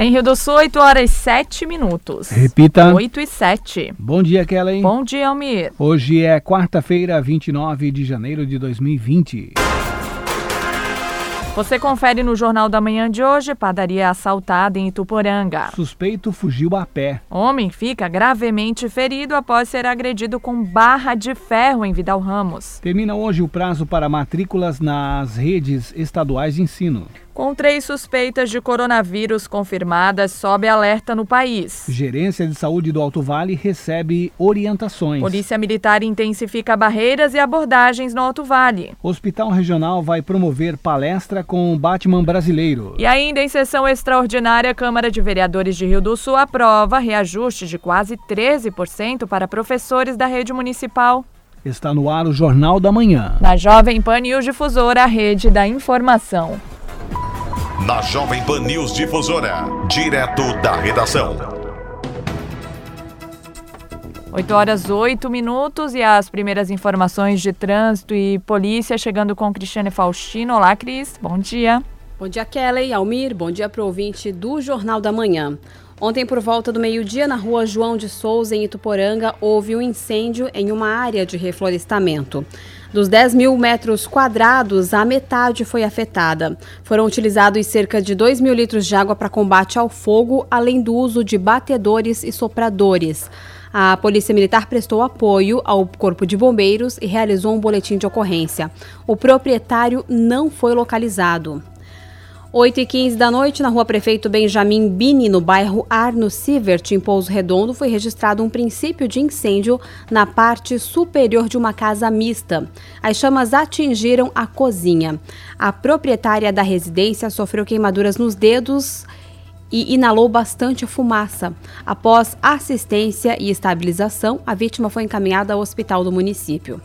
Em Rio do Sul, 8 horas e 7 minutos. Repita. 8 e 7. Bom dia, Kellen. Bom dia, Almir. Hoje é quarta-feira, 29 de janeiro de 2020. Você confere no Jornal da Manhã de hoje, padaria assaltada em Ituporanga. Suspeito fugiu a pé. Homem fica gravemente ferido após ser agredido com barra de ferro em Vidal Ramos. Termina hoje o prazo para matrículas nas redes estaduais de ensino. Com três suspeitas de coronavírus confirmadas, sobe alerta no país. Gerência de Saúde do Alto Vale recebe orientações. Polícia Militar intensifica barreiras e abordagens no Alto Vale. Hospital Regional vai promover palestra com o Batman brasileiro. E ainda em sessão extraordinária, a Câmara de Vereadores de Rio do Sul aprova reajuste de quase 13% para professores da rede municipal. Está no ar o Jornal da Manhã. Na Jovem Pan News Difusora, a rede da informação. Na Jovem Pan News Difusora, direto da redação. 8 horas 8 minutos e as primeiras informações de trânsito e polícia chegando com Cristiane Faustino. Olá, Cris. Bom dia. Bom dia, Kelly, Almir. Bom dia para o ouvinte do Jornal da Manhã. Ontem, por volta do meio-dia, na rua João de Souza, em Ituporanga, houve um incêndio em uma área de reflorestamento. Dos 10 mil metros quadrados, a metade foi afetada. Foram utilizados cerca de 2 mil litros de água para combate ao fogo, além do uso de batedores e sopradores. A Polícia Militar prestou apoio ao Corpo de Bombeiros e realizou um boletim de ocorrência. O proprietário não foi localizado. 8 e 15 da noite, na rua Prefeito Benjamin Bini, no bairro Arno Sievert, em Pouso Redondo, foi registrado um princípio de incêndio na parte superior de uma casa mista. As chamas atingiram a cozinha. A proprietária da residência sofreu queimaduras nos dedos e inalou bastante fumaça. Após assistência e estabilização, a vítima foi encaminhada ao hospital do município.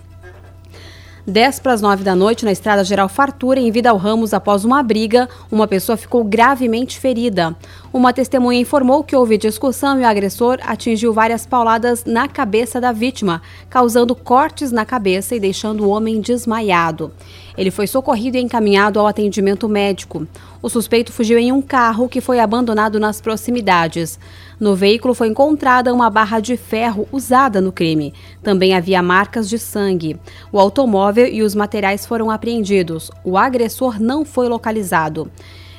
10 para as 9 da noite, na Estrada Geral Fartura, em Vidal Ramos, após uma briga, uma pessoa ficou gravemente ferida. Uma testemunha informou que houve discussão e o agressor atingiu várias pauladas na cabeça da vítima, causando cortes na cabeça e deixando o homem desmaiado. Ele foi socorrido e encaminhado ao atendimento médico. O suspeito fugiu em um carro que foi abandonado nas proximidades. No veículo foi encontrada uma barra de ferro usada no crime. Também havia marcas de sangue. O automóvel e os materiais foram apreendidos. O agressor não foi localizado.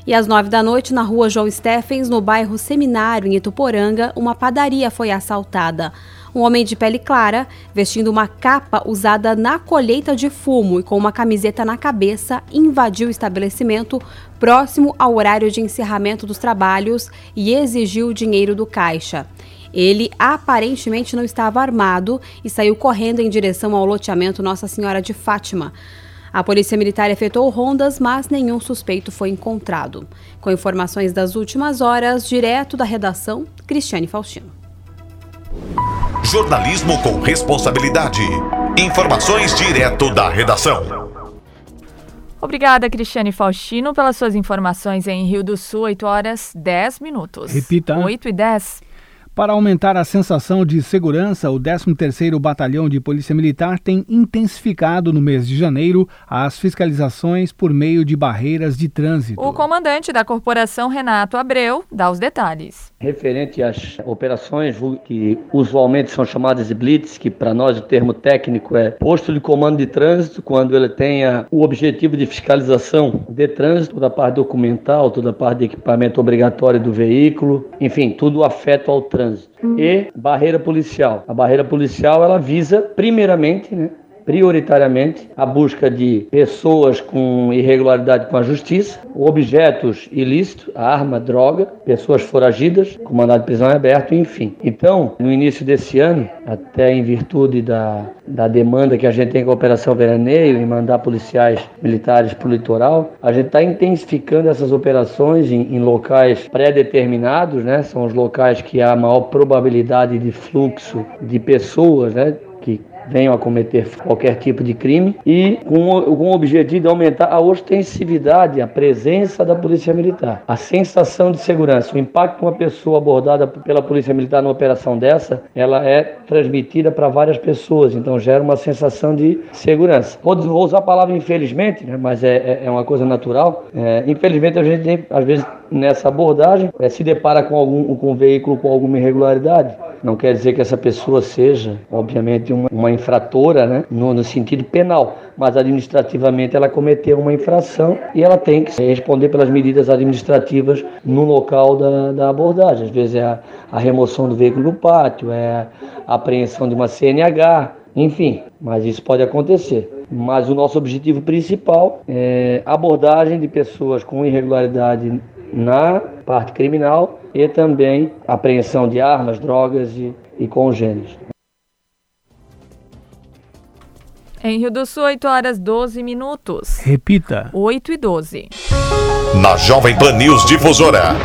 E às nove da noite, na rua João Steffens, no bairro Seminário, em Ituporanga, uma padaria foi assaltada. Um homem de pele clara, vestindo uma capa usada na colheita de fumo e com uma camiseta na cabeça, invadiu o estabelecimento próximo ao horário de encerramento dos trabalhos e exigiu o dinheiro do caixa. Ele aparentemente não estava armado e saiu correndo em direção ao loteamento Nossa Senhora de Fátima. A Polícia Militar efetuou rondas, mas nenhum suspeito foi encontrado. Com informações das últimas horas, direto da redação, Cristiane Faustino. Jornalismo com responsabilidade. Informações direto da redação. Obrigada, Cristiane Faustino, pelas suas informações em Rio do Sul, 8 horas 10 minutos. Repita. 8 e 10. Para aumentar a sensação de segurança, o 13º Batalhão de Polícia Militar tem intensificado no mês de janeiro as fiscalizações por meio de barreiras de trânsito. O comandante da corporação, Renato Abreu, dá os detalhes. Referente às operações que usualmente são chamadas de blitz, que para nós o termo técnico é posto de comando de trânsito, quando ele tenha o objetivo de fiscalização de trânsito, toda a parte documental, toda a parte de equipamento obrigatório do veículo, enfim, tudo afeta ao trânsito trânsito e barreira policial. A barreira policial ela visa primeiramente, né, prioritariamente a busca de pessoas com irregularidade com a justiça, objetos ilícitos, arma, droga, pessoas foragidas, com mandado de prisão aberto, enfim. Então, no início desse ano, até em virtude da, da demanda que a gente tem com a Operação Veraneio e mandar policiais militares para o litoral, a gente está intensificando essas operações em, em locais pré-determinados, né? São os locais que há maior probabilidade de fluxo de pessoas, né? Venham a cometer qualquer tipo de crime e com, com o objetivo de aumentar a ostensividade, a presença da Polícia Militar, a sensação de segurança, o impacto de uma pessoa abordada pela Polícia Militar numa operação dessa, ela é transmitida para várias pessoas, então gera uma sensação de segurança. Vou, vou usar a palavra infelizmente, né, mas é, é, é uma coisa natural. É, infelizmente a gente às vezes nessa abordagem é, se depara com algum com um veículo com alguma irregularidade. Não quer dizer que essa pessoa seja, obviamente, uma, uma infratora, né, no, no sentido penal, mas administrativamente ela cometeu uma infração e ela tem que responder pelas medidas administrativas no local da, da abordagem. Às vezes é a, a remoção do veículo do pátio, é a apreensão de uma CNH, enfim, mas isso pode acontecer. Mas o nosso objetivo principal é abordagem de pessoas com irregularidade na parte criminal e também apreensão de armas, drogas e, e congêneres. Em Rio do Sul, 8 horas 12 minutos. Repita. 8 e 12. Na Jovem Pan News Difusora.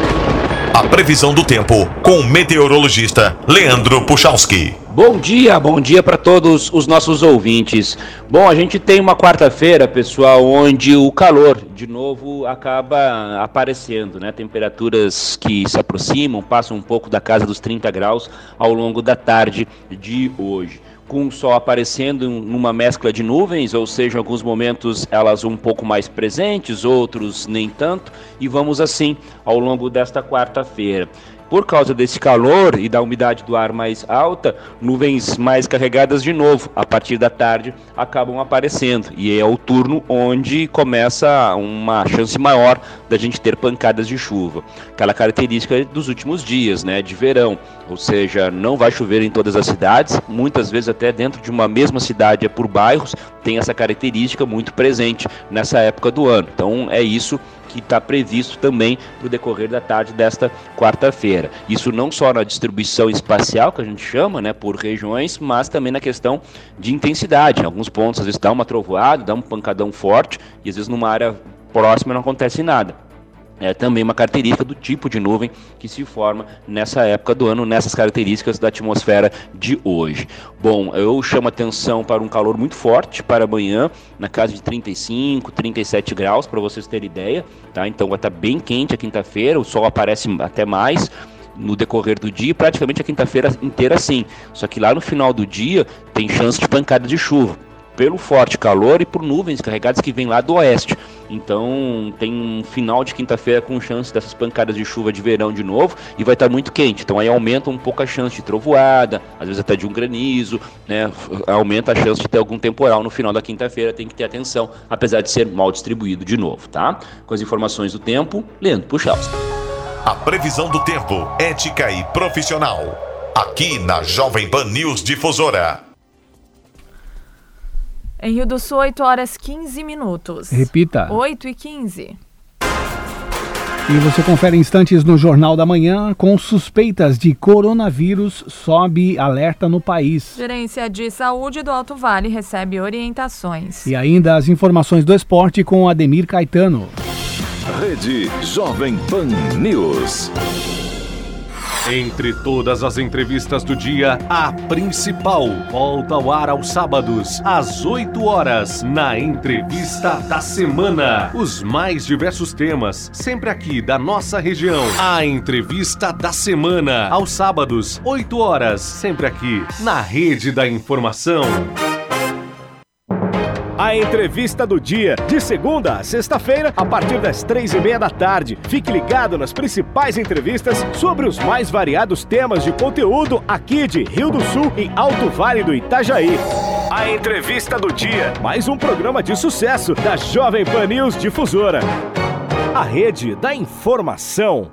A previsão do tempo com o meteorologista Leandro Puchalski. Bom dia, bom dia para todos os nossos ouvintes. Bom, a gente tem uma quarta-feira, pessoal, onde o calor de novo acaba aparecendo, né? Temperaturas que se aproximam, passam um pouco da casa dos 30 graus ao longo da tarde de hoje com o sol aparecendo numa mescla de nuvens, ou seja, em alguns momentos elas um pouco mais presentes, outros nem tanto, e vamos assim ao longo desta quarta-feira. Por causa desse calor e da umidade do ar mais alta, nuvens mais carregadas de novo, a partir da tarde, acabam aparecendo. E é o turno onde começa uma chance maior da gente ter pancadas de chuva. Aquela característica dos últimos dias, né, de verão. Ou seja, não vai chover em todas as cidades, muitas vezes até dentro de uma mesma cidade é por bairros, tem essa característica muito presente nessa época do ano. Então é isso que está previsto também para o decorrer da tarde desta quarta-feira. Isso não só na distribuição espacial, que a gente chama, né, por regiões, mas também na questão de intensidade. Em alguns pontos, às vezes, dá uma trovoada, dá um pancadão forte, e às vezes numa área próxima não acontece nada é também uma característica do tipo de nuvem que se forma nessa época do ano, nessas características da atmosfera de hoje. Bom, eu chamo atenção para um calor muito forte para amanhã, na casa de 35, 37 graus, para vocês terem ideia, tá? Então vai estar bem quente a quinta-feira, o sol aparece até mais no decorrer do dia, praticamente a quinta-feira inteira sim. Só que lá no final do dia tem chance de pancada de chuva pelo forte calor e por nuvens carregadas que vêm lá do oeste. Então tem um final de quinta-feira com chance dessas pancadas de chuva de verão de novo e vai estar muito quente. Então aí aumenta um pouco a chance de trovoada, às vezes até de um granizo, né? Aumenta a chance de ter algum temporal no final da quinta-feira, tem que ter atenção, apesar de ser mal distribuído de novo, tá? Com as informações do tempo, Leandro Puchalski. A previsão do tempo, ética e profissional. Aqui na Jovem Pan News Difusora. Em Rio do Sul, 8 horas 15 minutos. Repita. 8 e 15. E você confere instantes no Jornal da Manhã com suspeitas de coronavírus sobe alerta no país. Gerência de Saúde do Alto Vale recebe orientações. E ainda as informações do esporte com Ademir Caetano. Rede Jovem Pan News. Entre todas as entrevistas do dia, a principal volta ao ar aos sábados, às 8 horas, na Entrevista da Semana. Os mais diversos temas, sempre aqui da nossa região. A Entrevista da Semana, aos sábados, 8 horas, sempre aqui, na Rede da Informação. A entrevista do dia, de segunda a sexta-feira, a partir das três e meia da tarde. Fique ligado nas principais entrevistas sobre os mais variados temas de conteúdo aqui de Rio do Sul e Alto Vale do Itajaí. A entrevista do dia, mais um programa de sucesso da Jovem Pan News Difusora. A rede da informação.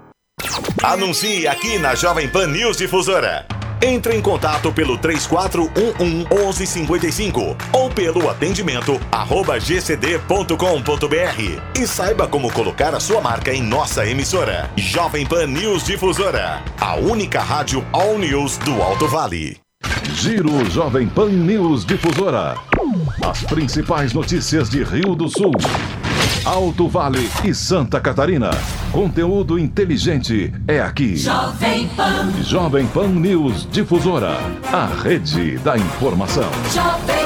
Anuncie aqui na Jovem Pan News Difusora. Entre em contato pelo 3411 1155 ou pelo atendimento arroba gcd.com.br e saiba como colocar a sua marca em nossa emissora. Jovem Pan News Difusora, a única rádio All News do Alto Vale. Giro Jovem Pan News Difusora. As principais notícias de Rio do Sul. Alto Vale e Santa Catarina. Conteúdo inteligente é aqui. Jovem Pan. Jovem Pan News Difusora. A rede da informação. Jovem Pan.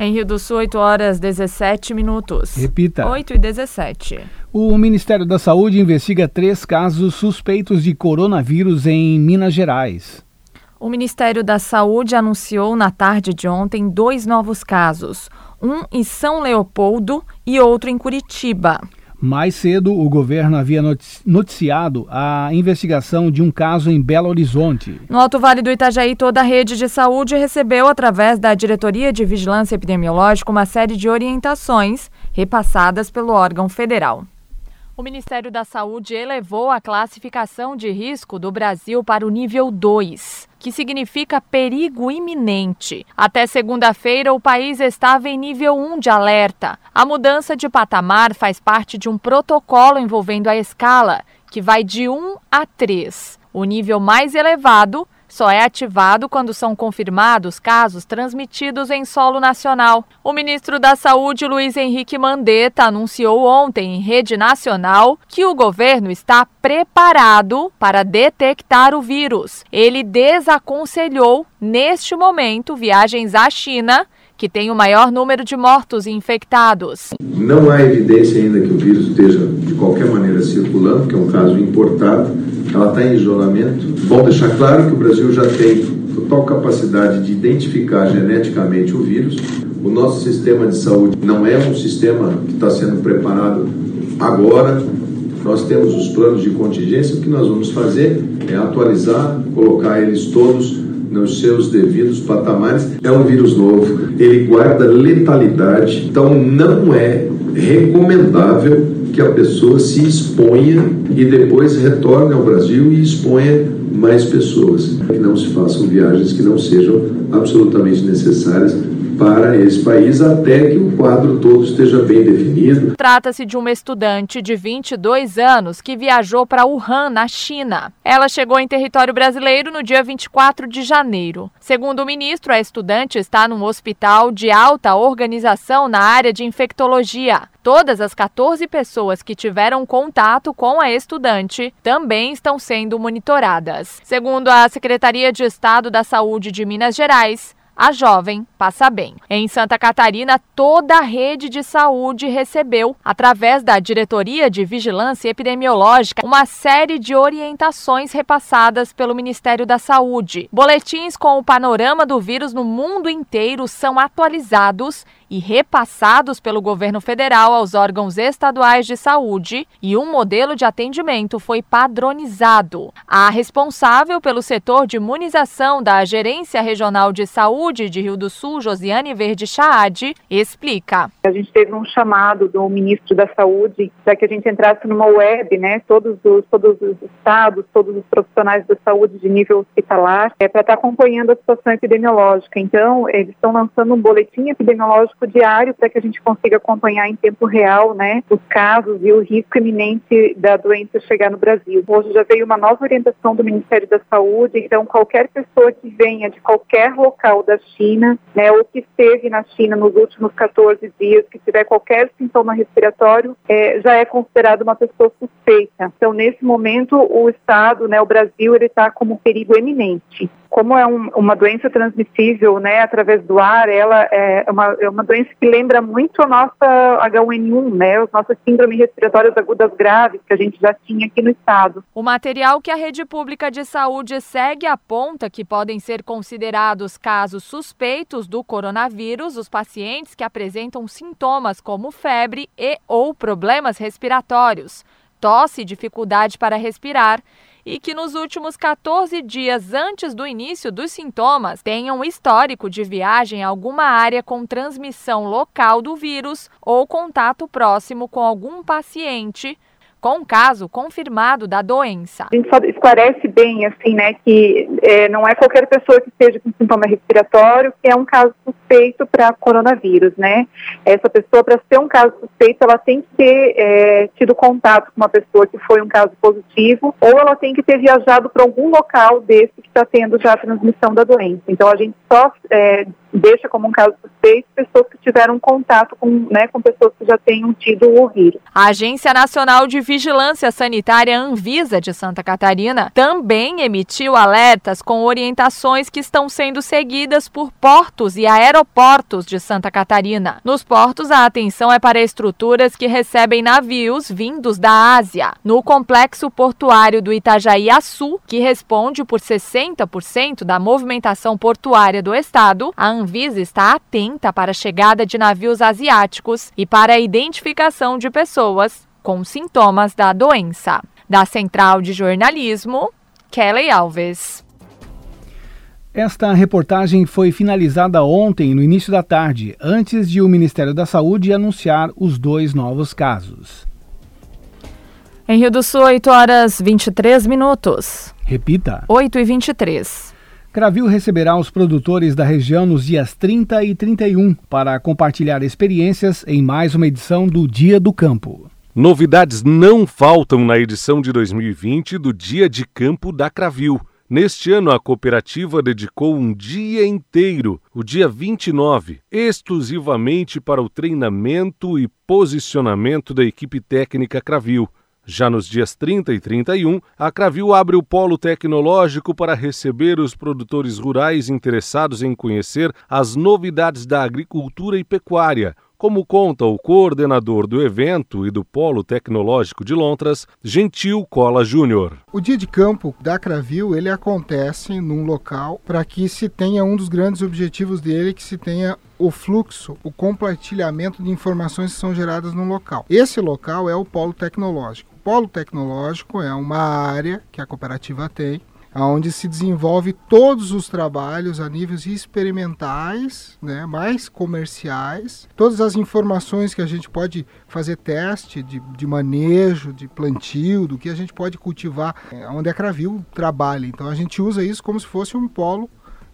Em Rio do Sul, 8 horas 17 minutos. Repita. 8 e 17. O Ministério da Saúde investiga três casos suspeitos de coronavírus em Minas Gerais. O Ministério da Saúde anunciou na tarde de ontem dois novos casos, um em São Leopoldo e outro em Curitiba. Mais cedo, o governo havia noticiado a investigação de um caso em Belo Horizonte. No Alto Vale do Itajaí, toda a rede de saúde recebeu, através da Diretoria de Vigilância Epidemiológica, uma série de orientações repassadas pelo órgão federal. O Ministério da Saúde elevou a classificação de risco do Brasil para o nível 2, que significa perigo iminente. Até segunda-feira, o país estava em nível 1 de alerta. A mudança de patamar faz parte de um protocolo envolvendo a escala, que vai de 1 a 3. O nível mais elevado só é ativado quando são confirmados casos transmitidos em solo nacional. O ministro da Saúde, Luiz Henrique Mandetta, anunciou ontem em rede nacional que o governo está preparado para detectar o vírus. Ele desaconselhou, neste momento, viagens à China que tem o maior número de mortos e infectados. Não há evidência ainda que o vírus esteja de qualquer maneira circulando, que é um caso importado. Ela está em isolamento. Bom deixar claro que o Brasil já tem total capacidade de identificar geneticamente o vírus. O nosso sistema de saúde não é um sistema que está sendo preparado agora. Nós temos os planos de contingência. O que nós vamos fazer é atualizar, colocar eles todos nos seus devidos patamares. É um vírus novo, ele guarda letalidade, então não é recomendável que a pessoa se exponha e depois retorne ao Brasil e exponha mais pessoas. Que não se façam viagens que não sejam absolutamente necessárias para esse país até que o quadro todo esteja bem definido. Trata-se de uma estudante de 22 anos que viajou para Wuhan, na China. Ela chegou em território brasileiro no dia 24 de janeiro. Segundo o ministro, a estudante está num hospital de alta organização na área de infectologia. Todas as 14 pessoas que tiveram contato com a estudante também estão sendo monitoradas. Segundo a Secretaria de Estado da Saúde de Minas Gerais, a jovem passa bem. Em Santa Catarina, toda a rede de saúde recebeu, através da Diretoria de Vigilância Epidemiológica, uma série de orientações repassadas pelo Ministério da Saúde. Boletins com o panorama do vírus no mundo inteiro são atualizados e repassados pelo governo federal aos órgãos estaduais de saúde e um modelo de atendimento foi padronizado. A responsável pelo setor de imunização da Gerência Regional de Saúde de Rio do Sul, Josiane Verde Chaade, explica. A gente teve um chamado do ministro da Saúde para que a gente entrasse numa web, né, todos os, todos os estados, todos os profissionais da saúde de nível hospitalar, é, para estar acompanhando a situação epidemiológica. Então, eles estão lançando um boletim epidemiológico diário para que a gente consiga acompanhar em tempo real, né, os casos e o risco iminente da doença chegar no Brasil. Hoje já veio uma nova orientação do Ministério da Saúde, então qualquer pessoa que venha de qualquer local da China, né, ou que esteve na China nos últimos 14 dias, que tiver qualquer sintoma respiratório, é, já é considerado uma pessoa suspeita. Então, nesse momento, o Estado, né, o Brasil, ele está como perigo eminente como é um, uma doença transmissível, né, através do ar, ela é uma, é uma doença que lembra muito a nossa H1N1, né, as nossas síndromes respiratórias agudas graves que a gente já tinha aqui no estado. O material que a rede pública de saúde segue aponta que podem ser considerados casos suspeitos do coronavírus os pacientes que apresentam sintomas como febre e ou problemas respiratórios, tosse e dificuldade para respirar e que nos últimos 14 dias antes do início dos sintomas tenham histórico de viagem a alguma área com transmissão local do vírus ou contato próximo com algum paciente com um caso confirmado da doença. A gente esclarece bem, assim, né, que é, não é qualquer pessoa que esteja com sintoma respiratório que é um caso suspeito para coronavírus, né? Essa pessoa, para ser um caso suspeito, ela tem que ter é, tido contato com uma pessoa que foi um caso positivo, ou ela tem que ter viajado para algum local desse que está tendo já a transmissão da doença. Então, a gente só é, deixa como um caso suspeito pessoas que tiveram contato com, né, com pessoas que já tenham tido o vírus. A Agência Nacional de Vigilância Sanitária Anvisa de Santa Catarina também emitiu alertas com orientações que estão sendo seguidas por portos e aeroportos de Santa Catarina. Nos portos, a atenção é para estruturas que recebem navios vindos da Ásia. No complexo portuário do Itajaí Açu, que responde por 60% da movimentação portuária do estado, a Anvisa está atenta para a chegada de navios asiáticos e para a identificação de pessoas com sintomas da doença. Da Central de Jornalismo, Kelly Alves. Esta reportagem foi finalizada ontem, no início da tarde, antes de o Ministério da Saúde anunciar os dois novos casos. Em Rio do Sul, 8 horas 23 minutos. Repita. 8 e 23. Cravil receberá os produtores da região nos dias 30 e 31 para compartilhar experiências em mais uma edição do Dia do Campo. Novidades não faltam na edição de 2020 do Dia de Campo da Cravil. Neste ano, a cooperativa dedicou um dia inteiro, o dia 29, exclusivamente para o treinamento e posicionamento da equipe técnica Cravil. Já nos dias 30 e 31, a Cravil abre o polo tecnológico para receber os produtores rurais interessados em conhecer as novidades da agricultura e pecuária, como conta o coordenador do evento e do Polo Tecnológico de Lontras, Gentil Cola Júnior. O dia de campo da Cravil, ele acontece num local para que se tenha um dos grandes objetivos dele, que se tenha o fluxo, o compartilhamento de informações que são geradas no local. Esse local é o Polo Tecnológico. Polo Tecnológico é uma área que a cooperativa tem onde se desenvolve todos os trabalhos a níveis experimentais, né, mais comerciais, todas as informações que a gente pode fazer teste de, de manejo, de plantio, do que a gente pode cultivar, é, onde a Cravil trabalha. Então a gente usa isso como se fosse um polo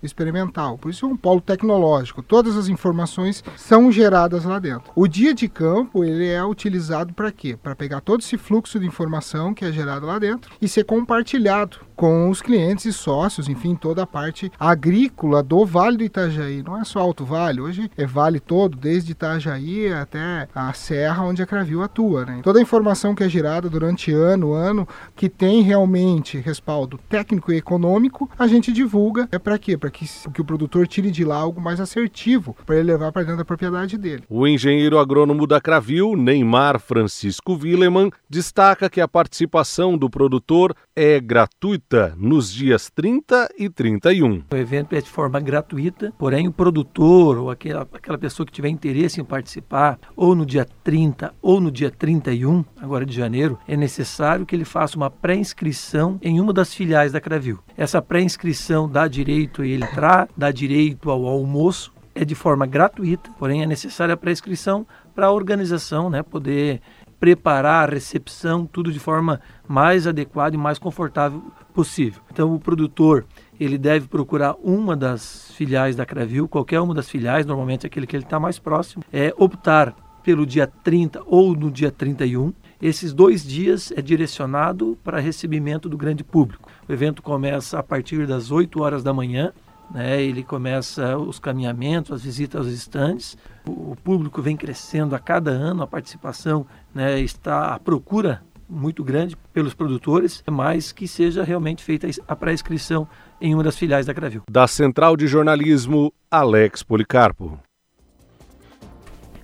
experimental. Por isso é um polo tecnológico. Todas as informações são geradas lá dentro. O dia de campo ele é utilizado para quê? Para pegar todo esse fluxo de informação que é gerado lá dentro e ser compartilhado com os clientes e sócios, enfim, toda a parte agrícola do Vale do Itajaí. Não é só Alto Vale, hoje é vale todo, desde Itajaí até a serra onde a Cravil atua. Né? Toda a informação que é gerada durante ano, ano, que tem realmente respaldo técnico e econômico, a gente divulga. É para quê? Para que, que o produtor tire de lá algo mais assertivo para ele levar para dentro da propriedade dele. O engenheiro agrônomo da Cravil, Neymar Francisco Willeman, destaca que a participação do produtor é gratuita nos dias 30 e 31. O evento é de forma gratuita, porém o produtor ou aquela, aquela pessoa que tiver interesse em participar, ou no dia 30 ou no dia 31, agora de janeiro, é necessário que ele faça uma pré-inscrição em uma das filiais da Cravil. Essa pré-inscrição dá direito a ele entrar, dá direito ao almoço, é de forma gratuita, porém é necessária a pré-inscrição para a organização né, poder preparar a recepção, tudo de forma mais adequada e mais confortável possível. Então o produtor ele deve procurar uma das filiais da Cravil, qualquer uma das filiais, normalmente aquele que ele está mais próximo, é optar pelo dia 30 ou no dia 31. Esses dois dias é direcionado para recebimento do grande público. O evento começa a partir das 8 horas da manhã né? Ele começa os caminhamentos, as visitas aos estandes. O público vem crescendo a cada ano, a participação né, está a procura muito grande pelos produtores, mas que seja realmente feita a pré-inscrição em uma das filiais da Cravil. Da Central de Jornalismo, Alex Policarpo.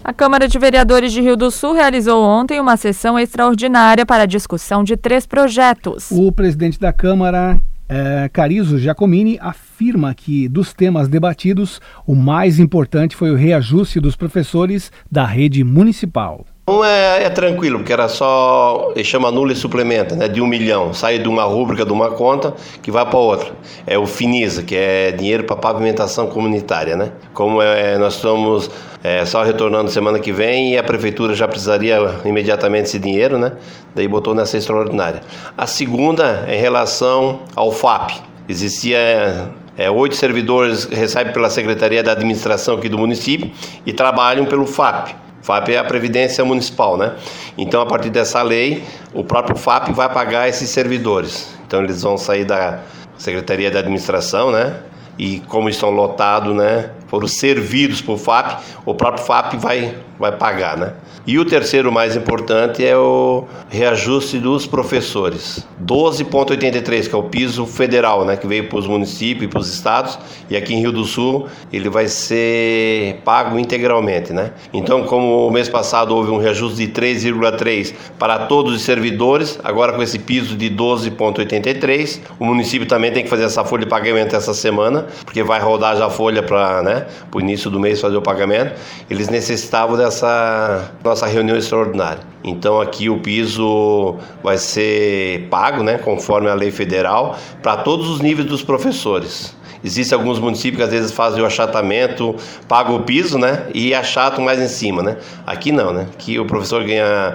A Câmara de Vereadores de Rio do Sul realizou ontem uma sessão extraordinária para a discussão de três projetos. O presidente da Câmara, é, Carizo Giacomini afirma que, dos temas debatidos, o mais importante foi o reajuste dos professores da rede municipal. Um é, é, tranquilo, porque era só, ele chama nulo e suplementa, né, de um milhão. Sai de uma rúbrica de uma conta que vai para outra. É o FINISA, que é dinheiro para pavimentação comunitária, né? Como é, nós estamos é, só retornando semana que vem e a prefeitura já precisaria imediatamente esse dinheiro, né? Daí botou nessa extraordinária. A segunda é em relação ao FAP. Existia é, oito servidores recebem pela Secretaria da Administração aqui do município e trabalham pelo FAP. FAP é a Previdência Municipal, né? Então, a partir dessa lei, o próprio FAP vai pagar esses servidores. Então, eles vão sair da Secretaria da Administração, né? E como estão lotados, né? Foram servidos por FAP, o próprio FAP vai, vai pagar, né? E o terceiro mais importante é o reajuste dos professores. 12,83, que é o piso federal, né, que veio para os municípios e para os estados, e aqui em Rio do Sul ele vai ser pago integralmente. Né? Então, como o mês passado houve um reajuste de 3,3 para todos os servidores, agora com esse piso de 12,83, o município também tem que fazer essa folha de pagamento essa semana, porque vai rodar já a folha para né, o início do mês fazer o pagamento. Eles necessitavam dessa nossa reunião extraordinária. Então aqui o piso vai ser pago, né, conforme a lei federal, para todos os níveis dos professores. Existem alguns municípios que às vezes fazem o achatamento, pagam o piso, né, e achatam mais em cima, né. Aqui não, né. Aqui o professor ganha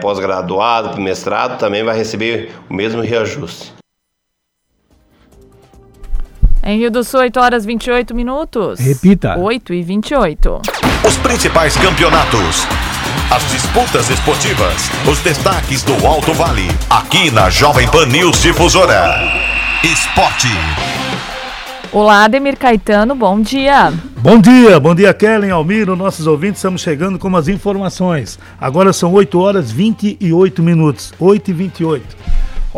pós-graduado, mestrado, também vai receber o mesmo reajuste. Em Rio do Sul, 8 horas 28 minutos. Repita. 8 e 28. Os principais campeonatos. As disputas esportivas. Os destaques do Alto Vale. Aqui na Jovem Pan News Difusora. Esporte. Olá, Ademir Caetano, bom dia. Bom dia, bom dia, Kellen, Almiro, nossos ouvintes, estamos chegando com as informações. Agora são 8 horas 28 minutos, 8 e 28.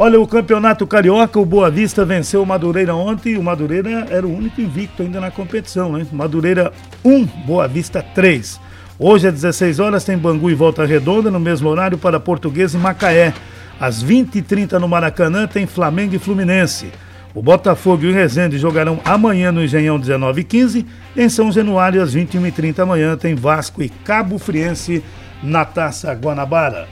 Olha, o Campeonato Carioca, o Boa Vista venceu o Madureira ontem. O Madureira era o único invicto ainda na competição, né? Madureira 1, Boa Vista 3. Hoje às 16 horas tem Bangu e Volta Redonda, no mesmo horário para Português e Macaé. Às 20h30 no Maracanã tem Flamengo e Fluminense. O Botafogo e o Resende jogarão amanhã no Engenhão 19h15. Em São Januário, às 21h30 amanhã, tem Vasco e Cabo Friense na Taça Guanabara.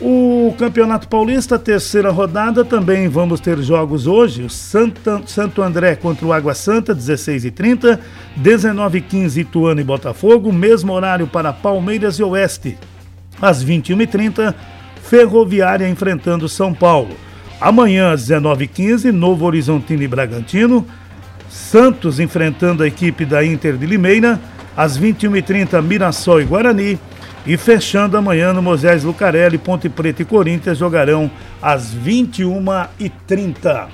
O Campeonato Paulista, terceira rodada, também vamos ter jogos hoje. O Santa, Santo André contra o Água Santa, 16h30, 19h15 Ituano e Botafogo, mesmo horário para Palmeiras e Oeste. Às 21h30, Ferroviária enfrentando São Paulo. Amanhã, às 19h15, Novo Horizontino e Bragantino. Santos enfrentando a equipe da Inter de Limeira. Às 21h30, Mirassol e Guarani. E fechando amanhã no Moisés Lucarelli, Ponte Preta e Corinthians jogarão às 21h30.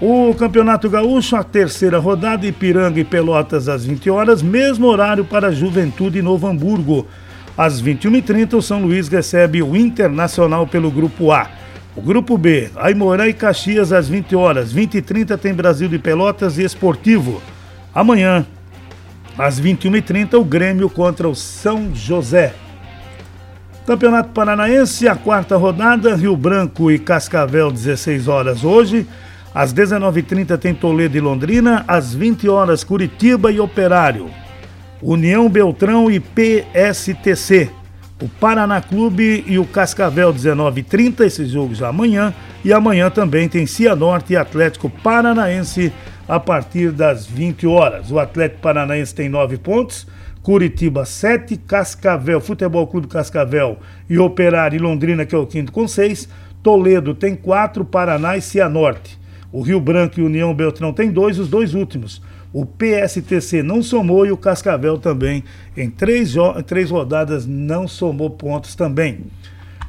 O Campeonato Gaúcho, a terceira rodada, Ipiranga e Pelotas às 20 horas, mesmo horário para Juventude e Novo Hamburgo. Às 21h30, o São Luís recebe o Internacional pelo Grupo A. O Grupo B, Aimoré e Caxias às 20 horas. 20h30 tem Brasil de Pelotas e Esportivo. Amanhã, às 21h30, o Grêmio contra o São José. Campeonato Paranaense, a quarta rodada, Rio Branco e Cascavel, 16 horas hoje. Às 19h30 tem Toledo e Londrina, às 20 horas Curitiba e Operário. União Beltrão e PSTC. O Paraná Clube e o Cascavel 19h30, esse jogo já amanhã. E amanhã também tem Cianorte e Atlético Paranaense a partir das 20 horas. O Atlético Paranaense tem 9 pontos. Curitiba 7, Cascavel, Futebol Clube Cascavel e Operário e Londrina, que é o quinto, com 6. Toledo tem 4, Paraná e Cianorte. O Rio Branco e União Beltrão tem 2, os dois últimos. O PSTC não somou e o Cascavel também, em três, três rodadas, não somou pontos também.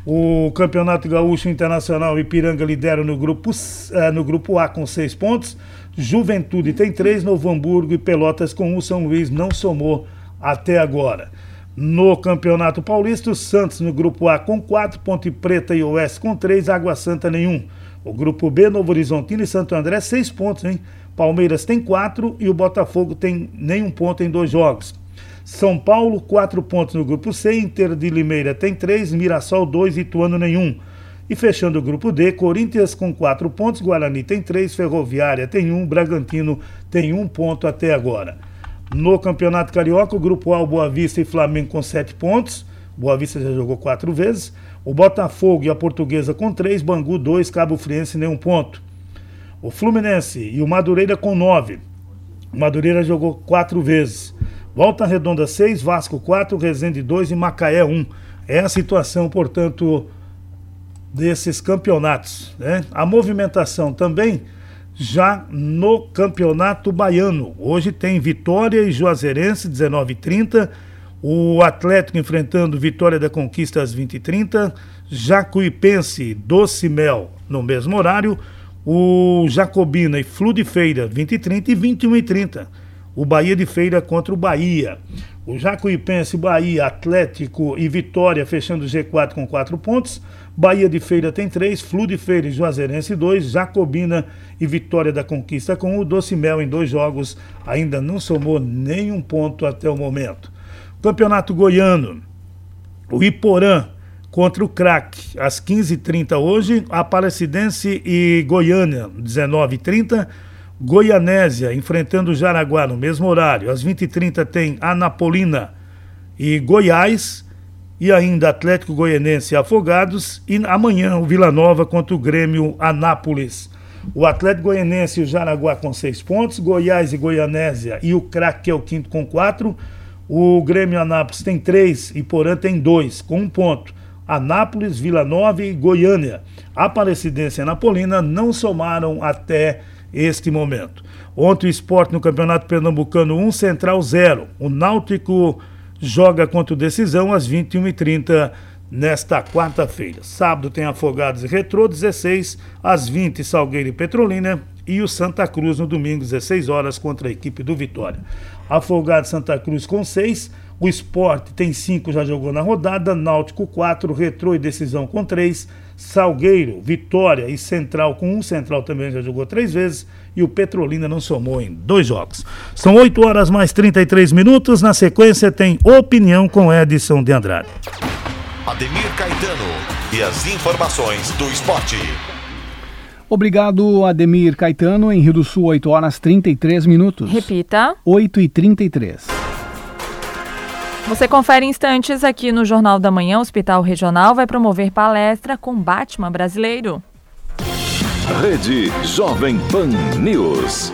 O Campeonato Gaúcho Internacional Ipiranga lidera no grupo, uh, no grupo A com seis pontos. Juventude tem três, Novo Hamburgo e Pelotas com um. São Luís não somou até agora. No Campeonato Paulista, o Santos no grupo A com 4, Ponte Preta e Oeste com 3, Água Santa nenhum. O grupo B, Novo Horizontino e Santo André, 6 pontos, hein? Palmeiras tem 4 e o Botafogo tem nenhum ponto em dois jogos. São Paulo, 4 pontos no grupo C, Inter de Limeira tem 3, Mirassol 2 e Ituano nenhum. E fechando o grupo D, Corinthians com 4 pontos, Guarani tem 3, Ferroviária tem 1, Bragantino tem 1 ponto até agora. No Campeonato Carioca, o Grupo A, Boa Vista e Flamengo com 7 pontos. Boa Vista já jogou quatro vezes. O Botafogo e a Portuguesa com três, Bangu dois, Cabo Friense nenhum ponto. O Fluminense e o Madureira com nove. O Madureira jogou quatro vezes. Volta Redonda 6, Vasco 4, Resende 2 e Macaé 1. É a situação, portanto, desses campeonatos. Né? A movimentação também já no Campeonato Baiano. Hoje tem Vitória e Juazeirense, 19h30. O Atlético enfrentando Vitória da Conquista às 20h30. Jacuipense, Doce Mel no mesmo horário. O Jacobina e Flu de Feira, 20h30 e 21h30 o Bahia de Feira contra o Bahia. O Jacuipense, Bahia, Atlético e Vitória fechando o G4 com quatro pontos. Bahia de Feira tem três, Flu de Feira e Juazeirense dois, Jacobina e Vitória da Conquista com o Doce Mel em dois jogos ainda não somou nenhum ponto até o momento. Campeonato Goiano, o Iporã contra o Crack às 15h30 hoje, Aparecidense e Goiânia 19h30. Goianésia enfrentando o Jaraguá no mesmo horário. Às 20h30 tem Anapolina e Goiás. E ainda Atlético Goianense e Afogados. E amanhã o Vila Nova contra o Grêmio Anápolis. O Atlético Goianense e o Jaraguá com seis pontos. Goiás e Goianésia e o Crack, que é o quinto, com quatro. O Grêmio Anápolis tem três e Porã tem dois, com um ponto. Anápolis, Vila Nova e Goiânia. Aparecidense e Anapolina não somaram até este momento. Ontem o esporte no Campeonato Pernambucano 1, Central 0. O Náutico joga contra o Decisão às 21h30 nesta quarta-feira. Sábado tem Afogados e Retrô, 16 às 20 Salgueiro e Petrolina e o Santa Cruz no domingo, 16 horas, contra a equipe do Vitória. Afogados Santa Cruz com 6, o Esporte tem 5, já jogou na rodada, Náutico 4, Retrô e Decisão com 3, Salgueiro, Vitória e Central com um. Central também já jogou três vezes e o Petrolina não somou em dois jogos. São 8 horas mais 33 minutos. Na sequência tem opinião com Edson de Andrade. Ademir Caetano e as informações do esporte. Obrigado, Ademir Caetano. Em Rio do Sul, 8 horas 33 minutos. Repita. 8 e 33. Você confere instantes aqui no Jornal da Manhã. O Hospital Regional vai promover palestra com Batman brasileiro. Rede Jovem Pan News.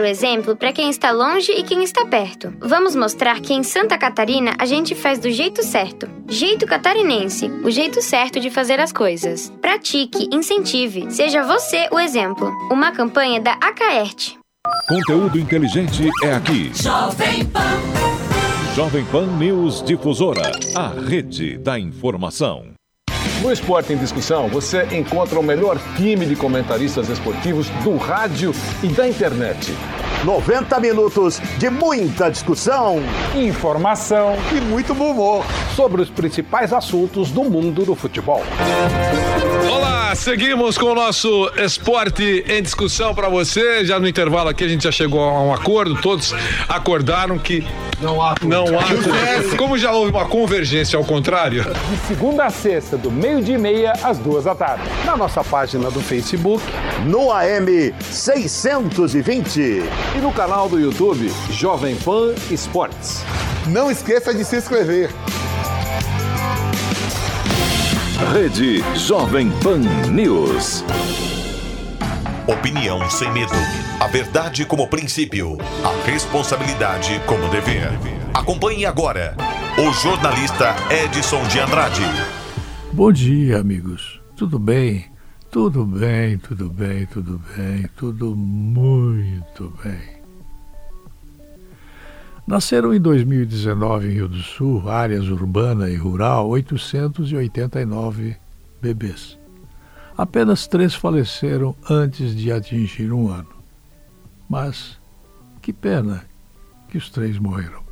o exemplo para quem está longe e quem está perto. Vamos mostrar que em Santa Catarina a gente faz do jeito certo. Jeito catarinense, o jeito certo de fazer as coisas. Pratique, incentive, seja você o exemplo. Uma campanha da Acaerte. Conteúdo inteligente é aqui. Jovem Pan. Jovem Pan News Difusora, a rede da informação. No Esporte em Discussão, você encontra o melhor time de comentaristas esportivos do rádio e da internet. 90 minutos de muita discussão, informação e muito bom humor sobre os principais assuntos do mundo do futebol. Olá, seguimos com o nosso esporte em discussão para você. Já no intervalo aqui a gente já chegou a um acordo, todos acordaram que não há não há como já houve uma convergência ao contrário. De segunda a sexta, do meio-dia e meia às duas da tarde, na nossa página do Facebook, no AM 620 e no canal do YouTube Jovem Pan Esportes. Não esqueça de se inscrever. Rede Jovem Pan News. Opinião sem medo. A verdade como princípio. A responsabilidade como dever. Acompanhe agora o jornalista Edson de Andrade. Bom dia, amigos. Tudo bem? Tudo bem, tudo bem, tudo bem, tudo muito bem. Nasceram em 2019 em Rio do Sul, áreas urbana e rural, 889 bebês. Apenas três faleceram antes de atingir um ano. Mas que pena que os três morreram.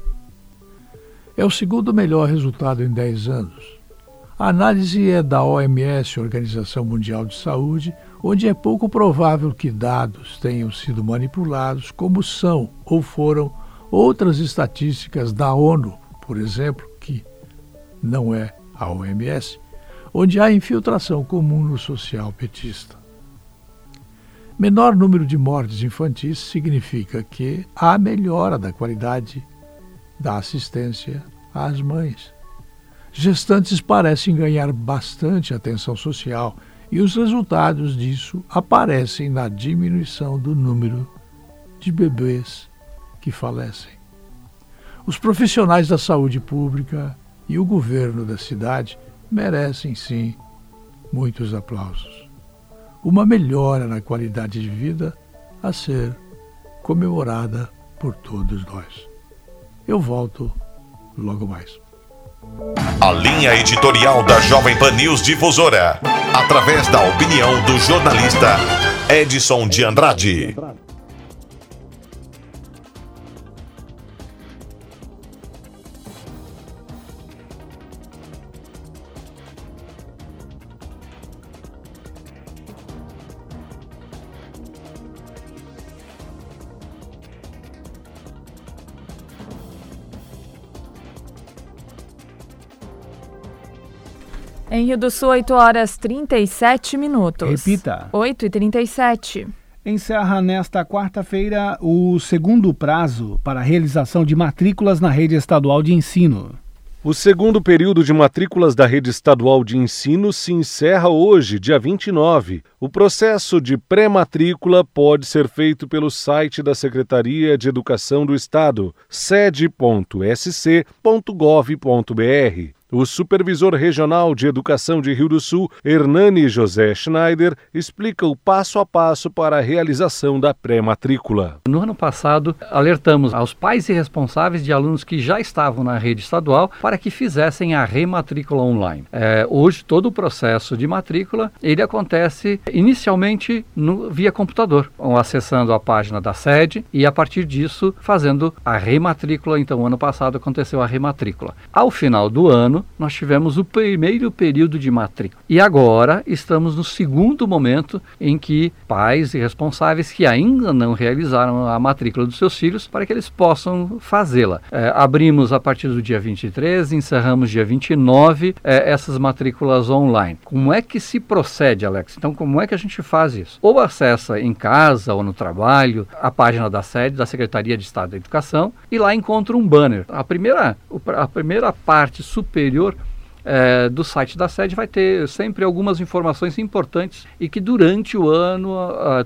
É o segundo melhor resultado em 10 anos. A análise é da OMS, Organização Mundial de Saúde, onde é pouco provável que dados tenham sido manipulados, como são ou foram outras estatísticas da ONU, por exemplo, que não é a OMS, onde há infiltração comum no social petista. Menor número de mortes infantis significa que há melhora da qualidade da assistência às mães. Gestantes parecem ganhar bastante atenção social e os resultados disso aparecem na diminuição do número de bebês que falecem. Os profissionais da saúde pública e o governo da cidade merecem sim muitos aplausos uma melhora na qualidade de vida a ser comemorada por todos nós. Eu volto logo mais. A linha editorial da Jovem Pan News Difusora, através da opinião do jornalista Edson de Andrade. Rio do Sul, 8 horas 37 minutos. Repita. 8 e 37. Encerra nesta quarta-feira o segundo prazo para a realização de matrículas na rede estadual de ensino. O segundo período de matrículas da rede estadual de ensino se encerra hoje, dia 29. O processo de pré-matrícula pode ser feito pelo site da Secretaria de Educação do Estado, sede.sc.gov.br. O supervisor regional de educação de Rio do Sul, Hernani José Schneider, explica o passo a passo para a realização da pré-matrícula. No ano passado, alertamos aos pais e responsáveis de alunos que já estavam na rede estadual para que fizessem a rematrícula online. É, hoje, todo o processo de matrícula ele acontece inicialmente no, via computador, acessando a página da sede e a partir disso fazendo a rematrícula. Então, ano passado aconteceu a rematrícula. Ao final do ano ano, nós tivemos o primeiro período de matrícula. E agora estamos no segundo momento em que pais e responsáveis que ainda não realizaram a matrícula dos seus filhos para que eles possam fazê-la. É, abrimos a partir do dia 23, encerramos dia 29 é, essas matrículas online. Como é que se procede, Alex? Então, como é que a gente faz isso? Ou acessa em casa ou no trabalho a página da sede da Secretaria de Estado da Educação e lá encontra um banner. A primeira, a primeira parte superior superior é, do site da sede vai ter sempre algumas informações importantes e que durante o ano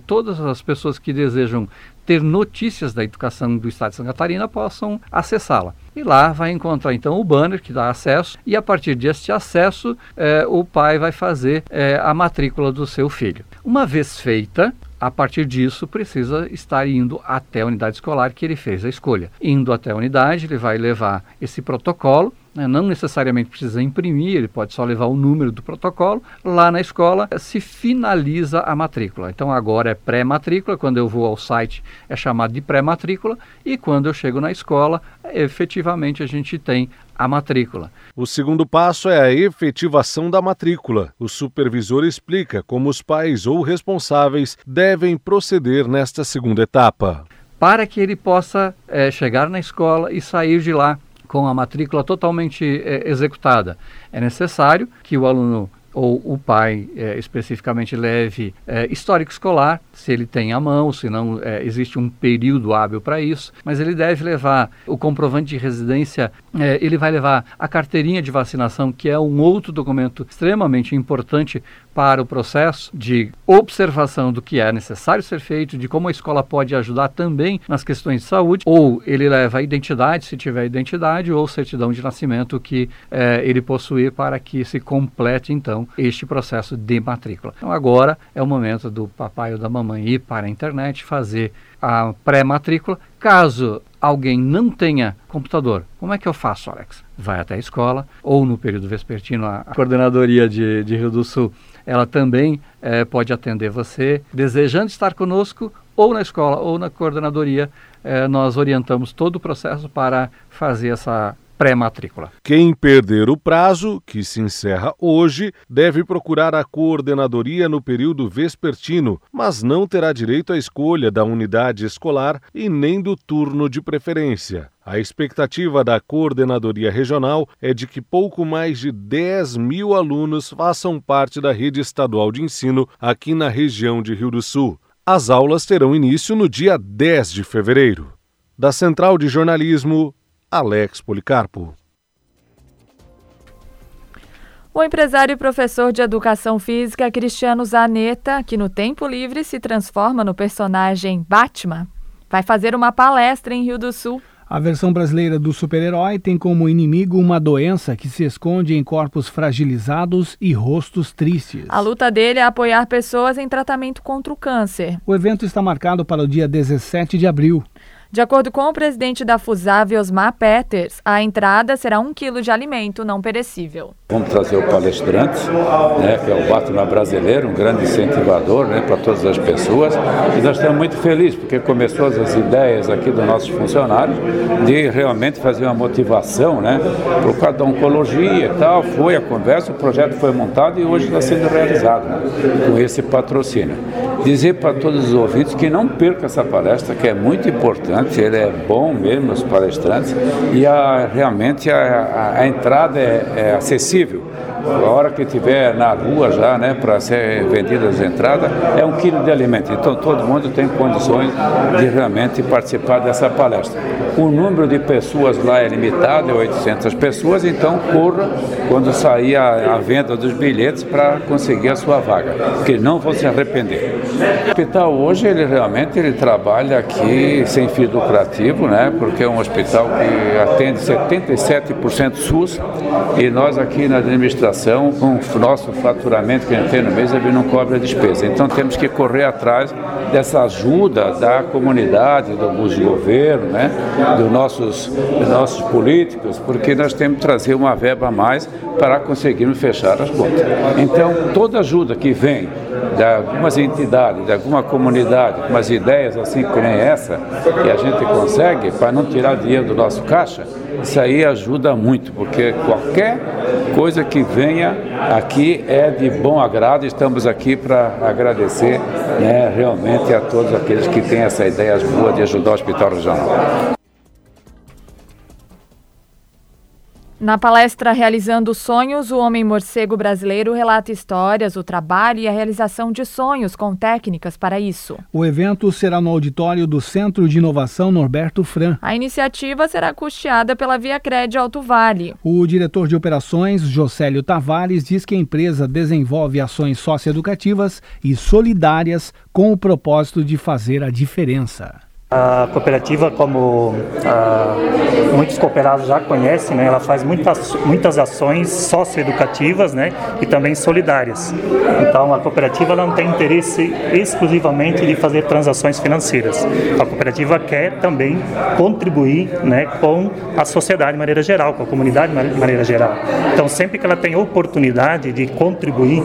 todas as pessoas que desejam ter notícias da educação do Estado de Santa Catarina possam acessá-la. E lá vai encontrar então o banner que dá acesso e a partir deste acesso é, o pai vai fazer é, a matrícula do seu filho. Uma vez feita, a partir disso, precisa estar indo até a unidade escolar que ele fez a escolha. Indo até a unidade, ele vai levar esse protocolo né, não necessariamente precisa imprimir, ele pode só levar o número do protocolo. Lá na escola se finaliza a matrícula. Então agora é pré-matrícula, quando eu vou ao site é chamado de pré-matrícula e quando eu chego na escola, efetivamente a gente tem a matrícula. O segundo passo é a efetivação da matrícula. O supervisor explica como os pais ou responsáveis devem proceder nesta segunda etapa. Para que ele possa é, chegar na escola e sair de lá com a matrícula totalmente é, executada. É necessário que o aluno ou o pai é, especificamente leve é, histórico escolar, se ele tem à mão, se não é, existe um período hábil para isso, mas ele deve levar o comprovante de residência, é, ele vai levar a carteirinha de vacinação, que é um outro documento extremamente importante para o processo de observação do que é necessário ser feito, de como a escola pode ajudar também nas questões de saúde, ou ele leva a identidade, se tiver identidade, ou certidão de nascimento que é, ele possuir para que se complete então este processo de matrícula. Então agora é o momento do papai ou da mamãe ir para a internet fazer a pré-matrícula. Caso alguém não tenha computador, como é que eu faço, Alex? Vai até a escola, ou no período vespertino, a coordenadoria de, de Rio do Sul ela também é, pode atender você. Desejando estar conosco, ou na escola ou na coordenadoria, é, nós orientamos todo o processo para fazer essa pré-matrícula. Quem perder o prazo, que se encerra hoje, deve procurar a coordenadoria no período vespertino, mas não terá direito à escolha da unidade escolar e nem do turno de preferência. A expectativa da coordenadoria regional é de que pouco mais de 10 mil alunos façam parte da rede estadual de ensino aqui na região de Rio do Sul. As aulas terão início no dia 10 de fevereiro. Da Central de Jornalismo, Alex Policarpo. O empresário e professor de educação física Cristiano Zanetta, que no tempo livre se transforma no personagem Batman, vai fazer uma palestra em Rio do Sul. A versão brasileira do super-herói tem como inimigo uma doença que se esconde em corpos fragilizados e rostos tristes. A luta dele é apoiar pessoas em tratamento contra o câncer. O evento está marcado para o dia 17 de abril. De acordo com o presidente da FUSAV, Osmar Peters, a entrada será um quilo de alimento não perecível. Vamos trazer o palestrante, né, que é o Batman brasileiro, um grande incentivador né, para todas as pessoas. E nós estamos muito felizes, porque começou as ideias aqui dos nossos funcionários de realmente fazer uma motivação né, por causa da oncologia e tal. Foi a conversa, o projeto foi montado e hoje está sendo realizado né, com esse patrocínio. Dizer para todos os ouvintes que não perca essa palestra, que é muito importante, ele é bom mesmo, os palestrantes, e a, realmente a, a, a entrada é, é acessível a hora que tiver na rua já, né, para ser vendidas as entradas, é um quilo de alimento. Então todo mundo tem condições de realmente participar dessa palestra. O número de pessoas lá é limitado, é 800 pessoas, então corra quando sair a, a venda dos bilhetes para conseguir a sua vaga, porque não vão se arrepender. O hospital hoje, ele realmente ele trabalha aqui sem fim lucrativo, né, porque é um hospital que atende 77% SUS e nós aqui na administração com o nosso faturamento que a gente tem no mês, ele não cobre a despesa. Então temos que correr atrás dessa ajuda da comunidade, dos governos, né, dos nossos, dos nossos políticos, porque nós temos que trazer uma verba a mais para conseguirmos fechar as contas. Então, toda ajuda que vem de algumas entidades, de alguma comunidade, com umas ideias assim nem essa, que a gente consegue, para não tirar dinheiro do nosso caixa, isso aí ajuda muito, porque qualquer coisa que venha aqui é de bom agrado. Estamos aqui para agradecer né, realmente a todos aqueles que têm essa ideia boa de ajudar o Hospital Regional. Na palestra Realizando Sonhos, o homem morcego brasileiro relata histórias, o trabalho e a realização de sonhos com técnicas para isso. O evento será no auditório do Centro de Inovação Norberto Fran. A iniciativa será custeada pela Via Cred Alto Vale. O diretor de operações, Josélio Tavares, diz que a empresa desenvolve ações socioeducativas e solidárias com o propósito de fazer a diferença. A cooperativa, como ah, muitos cooperados já conhecem, né, ela faz muitas, muitas ações socioeducativas né, e também solidárias. Então, a cooperativa não tem interesse exclusivamente de fazer transações financeiras. A cooperativa quer também contribuir né, com a sociedade de maneira geral, com a comunidade de maneira geral. Então, sempre que ela tem oportunidade de contribuir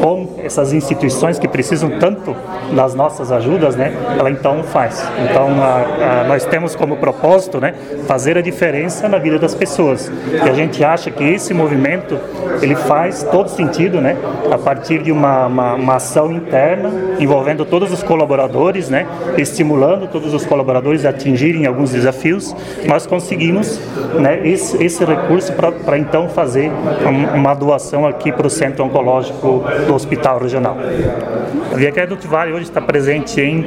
com essas instituições que precisam tanto das nossas ajudas, né, ela então faz. Então, então, a, a, nós temos como propósito né, fazer a diferença na vida das pessoas. E a gente acha que esse movimento ele faz todo sentido né, a partir de uma, uma, uma ação interna envolvendo todos os colaboradores, né, estimulando todos os colaboradores a atingirem alguns desafios. Nós conseguimos né, esse, esse recurso para então fazer uma doação aqui para o Centro Oncológico do Hospital Regional. A Via Crédito Vale hoje está presente em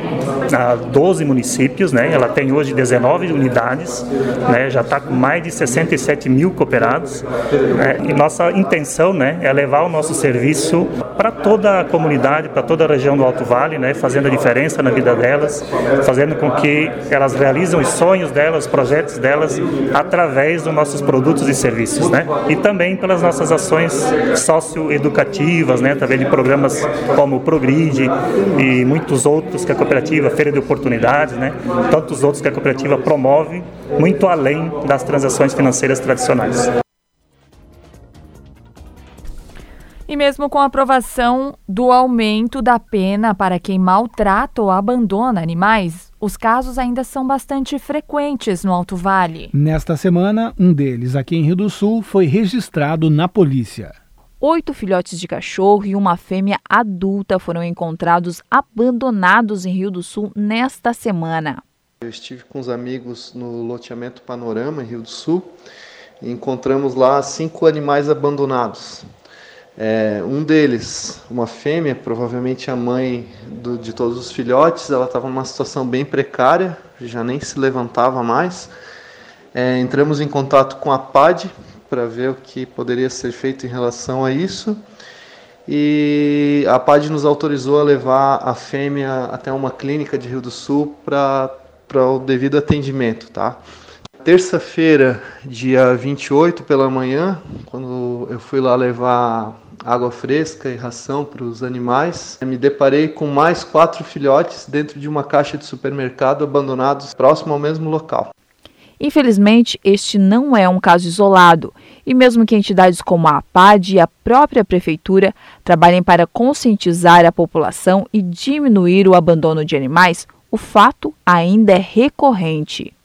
ah, 12 municípios municípios, né? Ela tem hoje 19 unidades, né? Já está com mais de 67 mil cooperados. Né? E nossa intenção, né, é levar o nosso serviço para toda a comunidade, para toda a região do Alto Vale, né? Fazendo a diferença na vida delas, fazendo com que elas realizem os sonhos delas, os projetos delas, através dos nossos produtos e serviços, né? E também pelas nossas ações socioeducativas, né? Através de programas como o E muitos outros que a cooperativa, Feira de Oportunidades, né? tantos outros que a cooperativa promove, muito além das transações financeiras tradicionais. E mesmo com a aprovação do aumento da pena para quem maltrata ou abandona animais, os casos ainda são bastante frequentes no Alto Vale. Nesta semana, um deles, aqui em Rio do Sul, foi registrado na polícia. Oito filhotes de cachorro e uma fêmea adulta foram encontrados abandonados em Rio do Sul nesta semana. Eu estive com os amigos no loteamento Panorama, em Rio do Sul, e encontramos lá cinco animais abandonados. É, um deles, uma fêmea, provavelmente a mãe do, de todos os filhotes, ela estava numa situação bem precária, já nem se levantava mais. É, entramos em contato com a PAD para ver o que poderia ser feito em relação a isso. E a PAD nos autorizou a levar a fêmea até uma clínica de Rio do Sul para o devido atendimento, tá? Terça-feira, dia 28 pela manhã, quando eu fui lá levar água fresca e ração para os animais. Me deparei com mais quatro filhotes dentro de uma caixa de supermercado abandonados próximo ao mesmo local. Infelizmente, este não é um caso isolado, e mesmo que entidades como a APAD e a própria prefeitura trabalhem para conscientizar a população e diminuir o abandono de animais, o fato ainda é recorrente.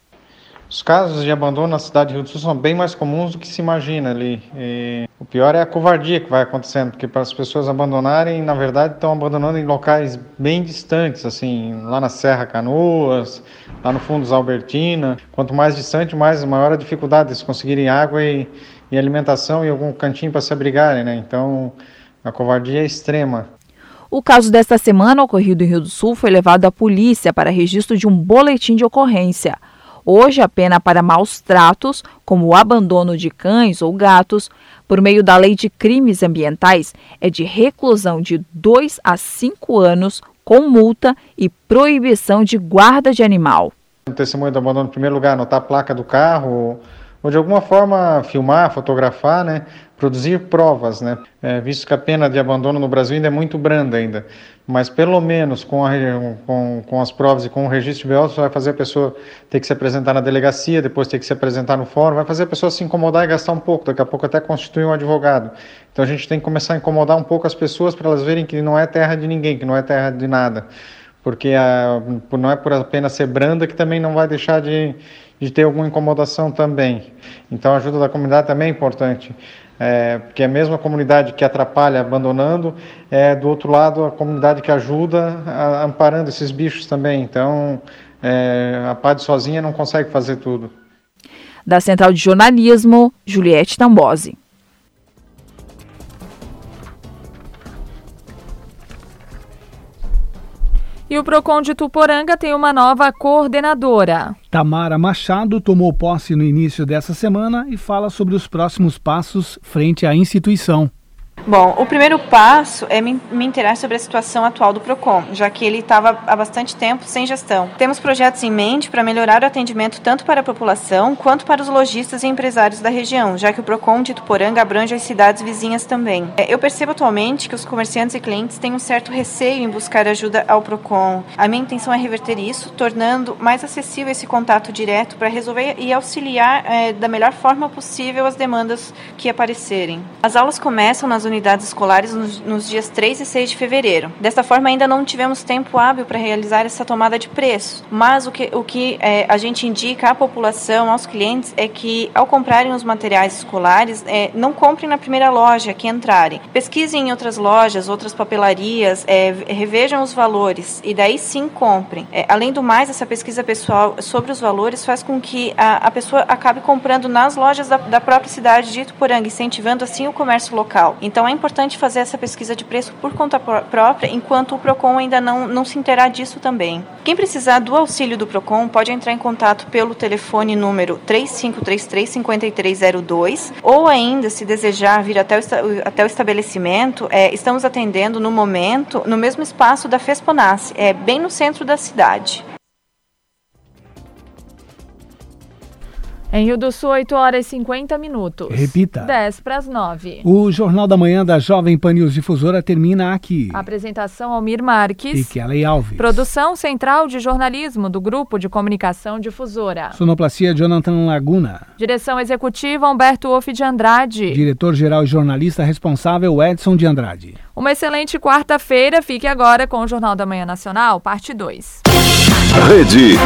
Os casos de abandono na cidade de Rio do Sul são bem mais comuns do que se imagina ali. E o pior é a covardia que vai acontecendo, porque para as pessoas abandonarem, na verdade, estão abandonando em locais bem distantes, assim, lá na Serra Canoas, lá no fundo dos Albertina. Quanto mais distante, mais maior a dificuldade de conseguirem água e, e alimentação e algum cantinho para se abrigarem, né? Então, a covardia é extrema. O caso desta semana, ocorrido em Rio do Sul, foi levado à polícia para registro de um boletim de ocorrência. Hoje, a pena para maus tratos, como o abandono de cães ou gatos, por meio da Lei de Crimes Ambientais, é de reclusão de 2 a 5 anos, com multa e proibição de guarda de animal. O testemunho do abandono, em primeiro lugar, anotar a placa do carro, ou de alguma forma filmar, fotografar, né? Produzir provas, né? É, visto que a pena de abandono no Brasil ainda é muito branda ainda, mas pelo menos com, a, com, com as provas e com o registro de biólogo, vai fazer a pessoa ter que se apresentar na delegacia, depois ter que se apresentar no fórum, vai fazer a pessoa se incomodar e gastar um pouco, daqui a pouco até constituir um advogado. Então a gente tem que começar a incomodar um pouco as pessoas para elas verem que não é terra de ninguém, que não é terra de nada, porque a, não é por apenas ser branda que também não vai deixar de, de ter alguma incomodação também. Então a ajuda da comunidade também é importante é, porque a mesma comunidade que atrapalha abandonando, é do outro lado a comunidade que ajuda a, amparando esses bichos também. Então, é, a PAD sozinha não consegue fazer tudo. Da Central de Jornalismo, Juliette Tambosi. E o Procon de Tuporanga tem uma nova coordenadora. Tamara Machado tomou posse no início dessa semana e fala sobre os próximos passos frente à instituição. Bom, o primeiro passo é me, interar sobre a situação atual do PROCON, já que ele estava há bastante tempo sem gestão. Temos projetos em mente para melhorar o atendimento tanto para a população quanto para os lojistas e empresários da região, já que o PROCON de Tuporanga abrange as cidades vizinhas também. É, eu percebo atualmente que os comerciantes e clientes têm um certo receio em buscar ajuda ao PROCON. A minha intenção é reverter isso, tornando mais acessível esse contato direto para resolver e auxiliar é, da melhor forma possível as demandas que aparecerem. As aulas começam nas unidades escolares nos, nos, dias 3 e 6 de fevereiro. Desta forma, ainda não tivemos tempo hábil para realizar essa tomada de preço, mas o que, o que é, a gente indica à população, aos clientes, é que ao comprarem os materiais escolares, é, não comprem na primeira loja que entrarem. Pesquisem em outras lojas, outras papelarias, é, revejam os valores e daí sim comprem. É, além do mais, essa pesquisa pessoal sobre os valores faz com que a, a pessoa acabe comprando nas lojas da, da própria cidade de Ituporanga, incentivando assim o comércio local. Então é importante fazer essa pesquisa de preço por conta própria, enquanto o PROCON ainda não, não se interar disso também. Quem precisar do auxílio do PROCON pode entrar em contato pelo telefone número 3533-5302 ou ainda, se desejar vir até o, até o estabelecimento, é, estamos atendendo no momento no mesmo espaço da FESPONAS, é, bem no centro da cidade. Em Rio do Sul, 8 horas e 50 minutos. Repita. 10 para as 9. O Jornal da Manhã da Jovem Pan News Difusora termina aqui. Apresentação Almir Marques. E Kelly Alves. Produção Central de Jornalismo do Grupo de Comunicação Difusora. Sonoplastia Jonathan Laguna. Direção Executiva Humberto Wolff de Andrade. Diretor-Geral e Jornalista Responsável Edson de Andrade. Uma excelente quarta-feira. Fique agora com o Jornal da Manhã Nacional, parte 2. Rede